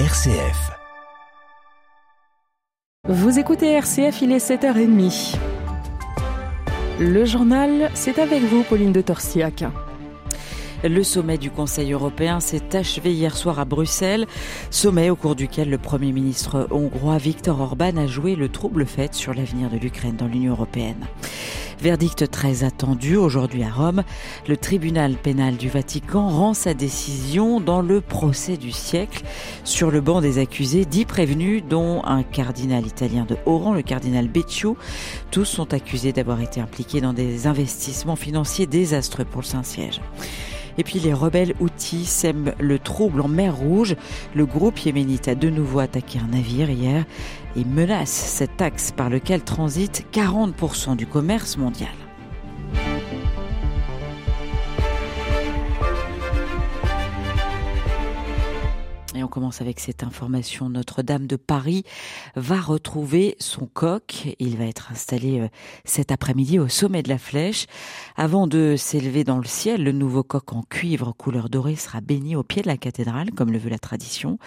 RCF. Vous écoutez RCF, il est 7h30. Le journal, c'est avec vous, Pauline de Torsiac. Le sommet du Conseil européen s'est achevé hier soir à Bruxelles, sommet au cours duquel le Premier ministre hongrois Viktor Orban a joué le trouble fait sur l'avenir de l'Ukraine dans l'Union européenne. Verdict très attendu aujourd'hui à Rome. Le tribunal pénal du Vatican rend sa décision dans le procès du siècle sur le banc des accusés, dix prévenus, dont un cardinal italien de haut rang, le cardinal Becciu. Tous sont accusés d'avoir été impliqués dans des investissements financiers désastreux pour le Saint-Siège. Et puis les rebelles outils sèment le trouble en mer Rouge. Le groupe yéménite a de nouveau attaqué un navire hier et menace cet axe par lequel transite 40% du commerce mondial. Et on commence avec cette information. Notre-Dame de Paris va retrouver son coq. Il va être installé euh, cet après-midi au sommet de la flèche. Avant de s'élever dans le ciel, le nouveau coq en cuivre couleur dorée sera béni au pied de la cathédrale, comme le veut la tradition.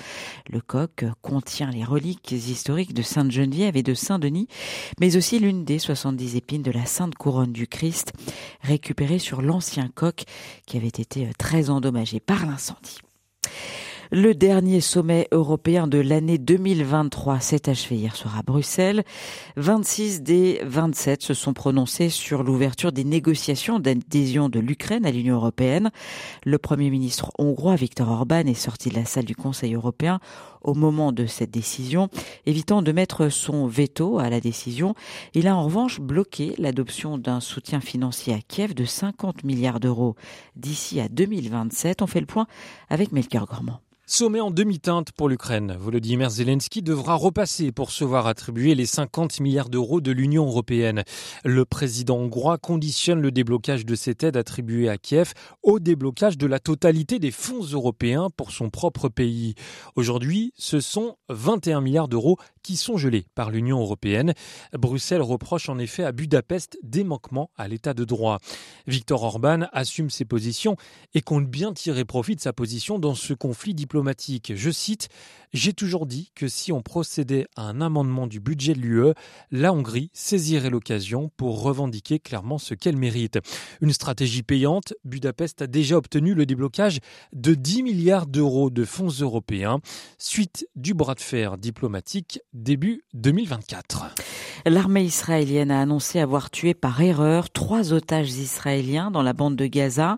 Le coq contient les reliques historiques de Sainte-Geneviève et de Saint-Denis, mais aussi l'une des 70 épines de la Sainte Couronne du Christ, récupérée sur l'ancien coq qui avait été euh, très endommagé par l'incendie. Le dernier sommet européen de l'année 2023 s'est achevé hier soir à Bruxelles. 26 des 27 se sont prononcés sur l'ouverture des négociations d'adhésion de l'Ukraine à l'Union européenne. Le Premier ministre hongrois Viktor Orban est sorti de la salle du Conseil européen au moment de cette décision, évitant de mettre son veto à la décision. Il a en revanche bloqué l'adoption d'un soutien financier à Kiev de 50 milliards d'euros d'ici à 2027. On fait le point avec Melchior Gormand. Sommet en demi-teinte pour l'Ukraine. Volodymyr Zelensky devra repasser pour se voir attribuer les 50 milliards d'euros de l'Union européenne. Le président hongrois conditionne le déblocage de cette aide attribuée à Kiev au déblocage de la totalité des fonds européens pour son propre pays. Aujourd'hui, ce sont 21 milliards d'euros qui sont gelés par l'Union européenne. Bruxelles reproche en effet à Budapest des manquements à l'état de droit. Viktor Orban assume ses positions et compte bien tirer profit de sa position dans ce conflit diplomatique je cite J'ai toujours dit que si on procédait à un amendement du budget de l'UE, la Hongrie saisirait l'occasion pour revendiquer clairement ce qu'elle mérite. Une stratégie payante, Budapest a déjà obtenu le déblocage de 10 milliards d'euros de fonds européens, suite du bras de fer diplomatique début 2024. L'armée israélienne a annoncé avoir tué par erreur trois otages israéliens dans la bande de Gaza.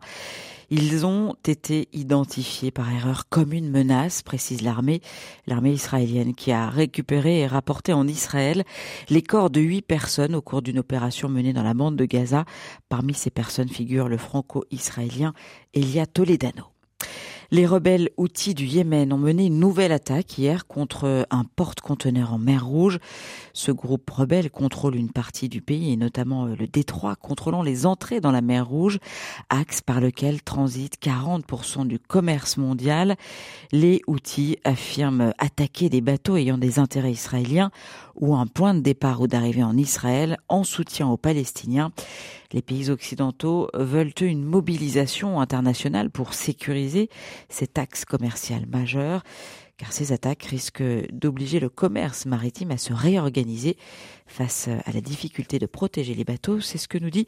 Ils ont été identifiés par erreur comme une menace, précise l'armée, l'armée israélienne qui a récupéré et rapporté en Israël les corps de huit personnes au cours d'une opération menée dans la bande de Gaza. Parmi ces personnes figure le franco-israélien Elia Toledano. Les rebelles outils du Yémen ont mené une nouvelle attaque hier contre un porte-conteneur en mer Rouge. Ce groupe rebelle contrôle une partie du pays et notamment le détroit contrôlant les entrées dans la mer Rouge, axe par lequel transite 40% du commerce mondial. Les outils affirment attaquer des bateaux ayant des intérêts israéliens ou un point de départ ou d'arrivée en Israël en soutien aux Palestiniens. Les pays occidentaux veulent une mobilisation internationale pour sécuriser cet axe commercial majeur car ces attaques risquent d'obliger le commerce maritime à se réorganiser face à la difficulté de protéger les bateaux. C'est ce que nous dit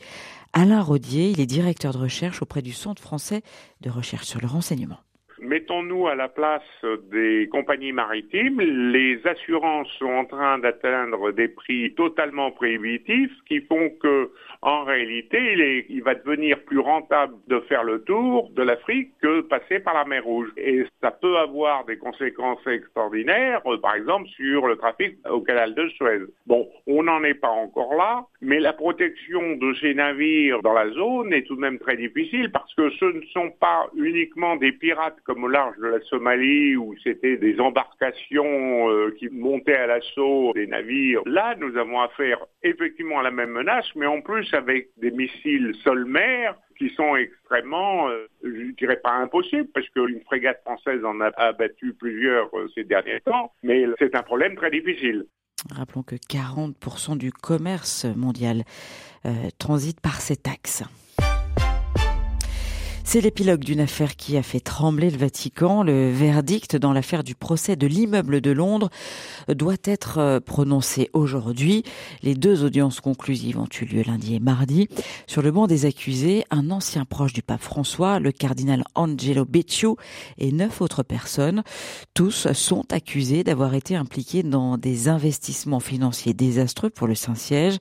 Alain Rodier, il est directeur de recherche auprès du Centre français de recherche sur le renseignement. Mettons-nous à la place des compagnies maritimes. Les assurances sont en train d'atteindre des prix totalement prohibitifs qui font que, en réalité, il, va devenir plus rentable de faire le tour de l'Afrique que passer par la mer Rouge. Et ça peut avoir des conséquences extraordinaires, par exemple sur le trafic au canal de Suez. Bon, on n'en est pas encore là, mais la protection de ces navires dans la zone est tout de même très difficile parce que ce ne sont pas uniquement des pirates au large de la Somalie où c'était des embarcations euh, qui montaient à l'assaut des navires. Là, nous avons affaire effectivement à la même menace, mais en plus avec des missiles sol-mer qui sont extrêmement, euh, je dirais pas impossibles, parce qu'une frégate française en a abattu plusieurs euh, ces derniers temps, mais c'est un problème très difficile. Rappelons que 40% du commerce mondial transite par cet axe. C'est l'épilogue d'une affaire qui a fait trembler le Vatican. Le verdict dans l'affaire du procès de l'immeuble de Londres doit être euh, prononcé aujourd'hui. Les deux audiences conclusives ont eu lieu lundi et mardi. Sur le banc des accusés, un ancien proche du pape François, le cardinal Angelo Becciu et neuf autres personnes. Tous sont accusés d'avoir été impliqués dans des investissements financiers désastreux pour le Saint-Siège.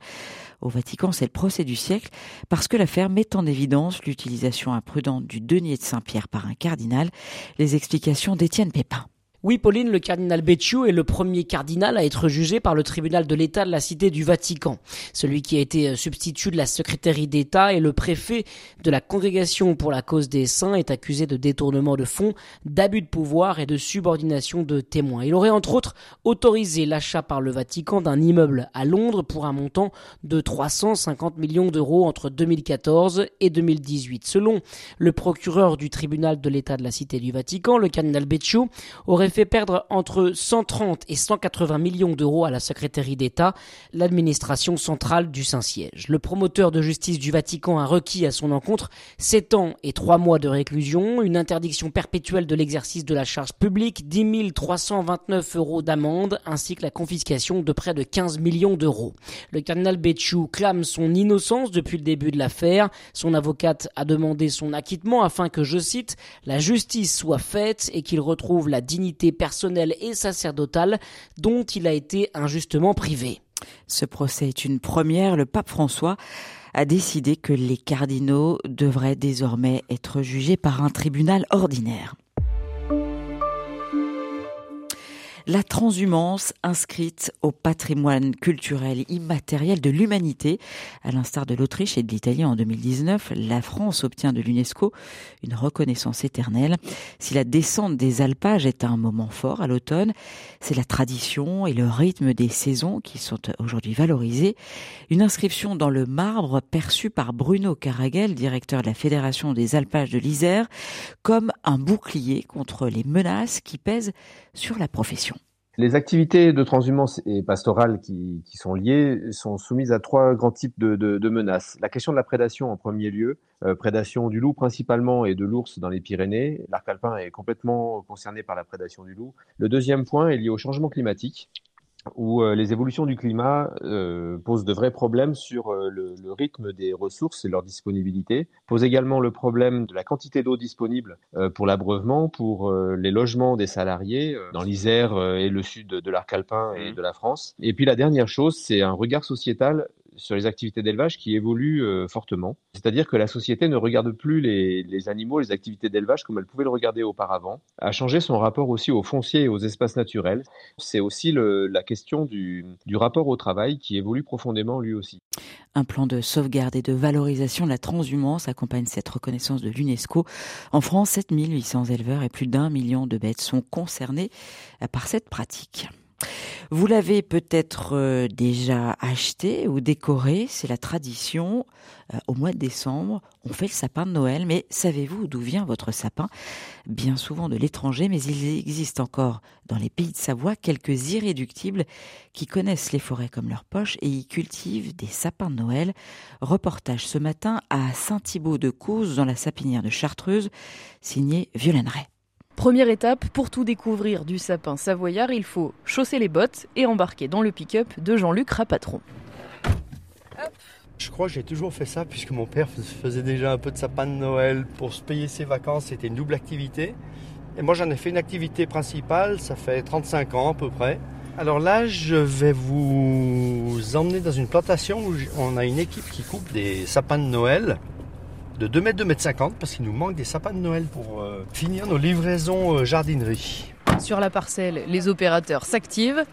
Au Vatican, c'est le procès du siècle parce que l'affaire met en évidence l'utilisation imprudente du denier de Saint-Pierre par un cardinal. Les explications d'Étienne Pépin. Oui, Pauline, le cardinal Becciu est le premier cardinal à être jugé par le tribunal de l'État de la Cité du Vatican. Celui qui a été euh, substitut de la secrétaire d'État et le préfet de la Congrégation pour la cause des saints est accusé de détournement de fonds, d'abus de pouvoir et de subordination de témoins. Il aurait entre autres autorisé l'achat par le Vatican d'un immeuble à Londres pour un montant de 350 millions d'euros entre 2014 et 2018. Selon le procureur du tribunal de l'État de la Cité du Vatican, le cardinal Becciu aurait fait perdre entre 130 et 180 millions d'euros à la secrétaire d'État, l'administration centrale du Saint-Siège. Le promoteur de justice du Vatican a requis à son encontre 7 ans et 3 mois de réclusion, une interdiction perpétuelle de l'exercice de la charge publique, 10 329 euros d'amende, ainsi que la confiscation de près de 15 millions d'euros. Le cardinal Becciu clame son innocence depuis le début de l'affaire. Son avocate a demandé son acquittement afin que, je cite, la justice soit faite et qu'il retrouve la dignité personnelle et sacerdotale dont il a été injustement privé. Ce procès est une première. Le pape François a décidé que les cardinaux devraient désormais être jugés par un tribunal ordinaire. La transhumance inscrite au patrimoine culturel immatériel de l'humanité. À l'instar de l'Autriche et de l'Italie en 2019, la France obtient de l'UNESCO une reconnaissance éternelle. Si la descente des alpages est un moment fort à l'automne, c'est la tradition et le rythme des saisons qui sont aujourd'hui valorisés. Une inscription dans le marbre perçue par Bruno Caragel, directeur de la Fédération des alpages de l'Isère, comme un bouclier contre les menaces qui pèsent sur la profession. Les activités de transhumance et pastorale qui, sont liées sont soumises à trois grands types de, menaces. La question de la prédation en premier lieu, euh, prédation du loup principalement et de l'ours dans les Pyrénées. L'arc alpin est complètement concerné par la prédation du loup. Le deuxième point est lié au changement climatique où euh, les évolutions du climat euh, posent de vrais problèmes sur euh, le, le, rythme des ressources et leur disponibilité, posent également le problème de la quantité d'eau disponible pour l'abreuvement, pour les logements des salariés dans l'Isère et le sud de l'arc alpin et mmh. de la France. Et puis la dernière chose, c'est un regard sociétal sur les activités d'élevage qui évoluent euh, fortement. C'est-à-dire que la société ne regarde plus les, animaux, les activités d'élevage comme elle pouvait le regarder auparavant, a changé son rapport aussi aux fonciers et aux espaces naturels. C'est aussi la question du, du rapport au travail qui évolue profondément lui aussi. Un plan de sauvegarde et de valorisation de la transhumance accompagne cette reconnaissance de l'UNESCO. En France, 7800 éleveurs et plus d'un million de bêtes sont concernés par cette pratique. Vous l'avez peut-être euh, déjà acheté ou décoré, c'est la tradition. Euh, au mois de décembre, on fait le sapin de Noël, mais savez-vous d'où vient votre sapin? Bien souvent de l'étranger, mais il existe encore dans les pays de Savoie quelques irréductibles qui connaissent les forêts comme leur poche et y cultivent des sapins de Noël. Reportage ce matin à Saint-Thibault-de-Couz dans la sapinière de Chartreuse, signé Violaine. Première étape, pour tout découvrir du sapin savoyard, il faut chausser les bottes et embarquer dans le pick-up de Jean-Luc Rapatron. Je crois que j'ai toujours fait ça puisque mon père faisait déjà un peu de sapin de Noël pour se payer ses vacances. C'était une double activité. Et moi j'en ai fait une activité principale, ça fait 35 ans à peu près. Alors là, je vais vous emmener dans une plantation où on a une équipe qui coupe des sapins de Noël de 2 mètres, 2 mètres 50 parce qu'il nous manque des sapins de Noël pour euh, finir nos livraisons euh, jardinerie. Sur la parcelle, les opérateurs s'activent.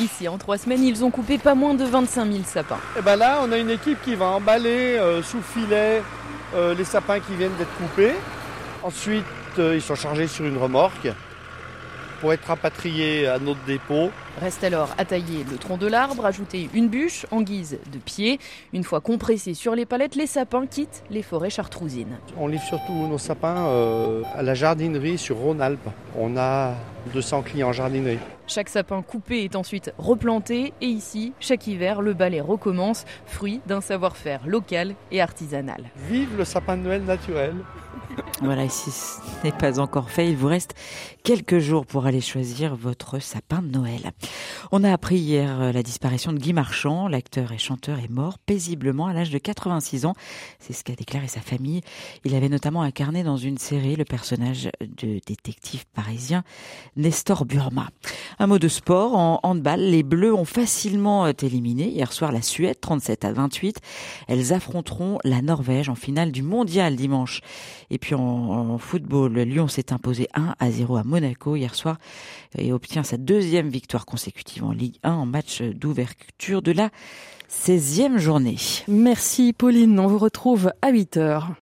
Ici, en trois semaines, ils ont coupé pas moins de 25 000 sapins. Et eh ben là, on a une équipe qui va emballer euh, sous filet les sapins qui viennent d'être coupés. Ensuite, ils sont chargés sur une remorque. Pour être rapatriés à notre dépôt. Reste alors à tailler le tronc de l'arbre, ajouter une bûche en guise de pied. Une fois compressés sur les palettes, les sapins quittent les forêts chartrousines. On livre surtout nos sapins euh, à la jardinerie sur Rhône-Alpes. On a 200 clients en jardinerie. Chaque sapin coupé est ensuite replanté et ici, chaque hiver, le balai recommence, fruit d'un savoir-faire local et artisanal. Vive le sapin de Noël naturel voilà, et si ce n'est pas encore fait, il vous reste quelques jours pour aller choisir votre sapin de Noël. On a appris hier euh, la disparition de Guy Marchand. L'acteur et chanteur est mort paisiblement à l'âge de 86 ans. C'est ce qu'a déclaré sa famille. Il avait notamment incarné dans une série le personnage de détective parisien Nestor Burma. Un mot de sport. En handball, les Bleus ont facilement éliminé hier soir la Suède, 37 à 28. Elles affronteront la Norvège en finale du mondial dimanche. Et puis en, football, Lyon s'est imposé 1 à 0 à Monaco hier soir et obtient sa deuxième victoire consécutive en Ligue 1 en match d'ouverture de la 16e journée. Merci Pauline, on vous retrouve à 8 heures.